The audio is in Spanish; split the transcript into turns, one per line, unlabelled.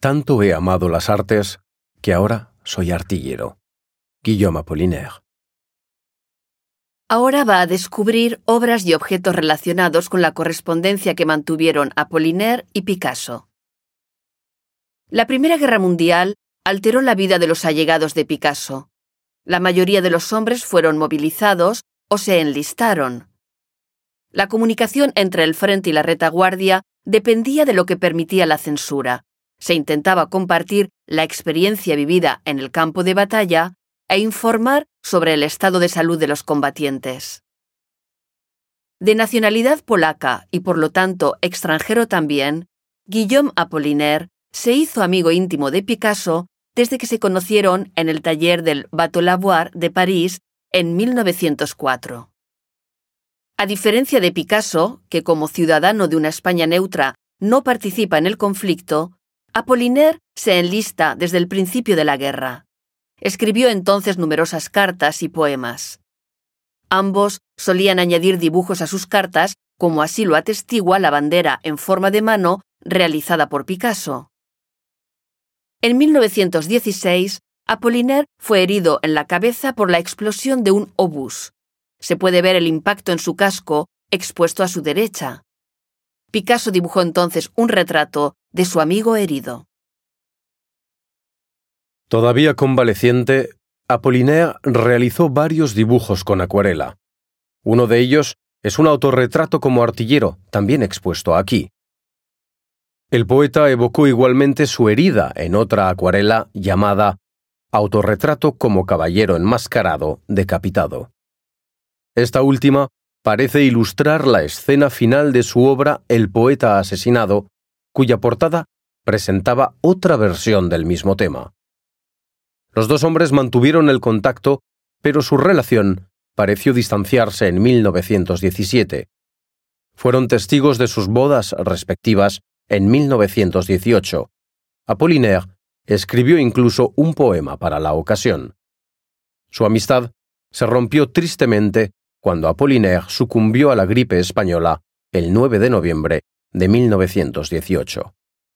Tanto he amado las artes que ahora soy artillero. Guillaume Apollinaire.
Ahora va a descubrir obras y objetos relacionados con la correspondencia que mantuvieron Apollinaire y Picasso. La Primera Guerra Mundial alteró la vida de los allegados de Picasso. La mayoría de los hombres fueron movilizados o se enlistaron. La comunicación entre el frente y la retaguardia dependía de lo que permitía la censura. Se intentaba compartir la experiencia vivida en el campo de batalla e informar sobre el estado de salud de los combatientes. De nacionalidad polaca y por lo tanto extranjero también, Guillaume Apollinaire se hizo amigo íntimo de Picasso desde que se conocieron en el taller del Bateau Lavoir de París en 1904. A diferencia de Picasso, que como ciudadano de una España neutra no participa en el conflicto, Apollinaire se enlista desde el principio de la guerra. Escribió entonces numerosas cartas y poemas. Ambos solían añadir dibujos a sus cartas, como así lo atestigua la bandera en forma de mano realizada por Picasso. En 1916, Apollinaire fue herido en la cabeza por la explosión de un obús. Se puede ver el impacto en su casco, expuesto a su derecha. Picasso dibujó entonces un retrato de su amigo herido.
Todavía convaleciente, Apollinaire realizó varios dibujos con acuarela. Uno de ellos es un autorretrato como artillero, también expuesto aquí. El poeta evocó igualmente su herida en otra acuarela llamada Autorretrato como caballero enmascarado decapitado. Esta última parece ilustrar la escena final de su obra El poeta asesinado, cuya portada presentaba otra versión del mismo tema. Los dos hombres mantuvieron el contacto, pero su relación pareció distanciarse en 1917. Fueron testigos de sus bodas respectivas en 1918. Apollinaire escribió incluso un poema para la ocasión. Su amistad se rompió tristemente cuando Apollinaire sucumbió a la gripe española el 9 de noviembre de 1918.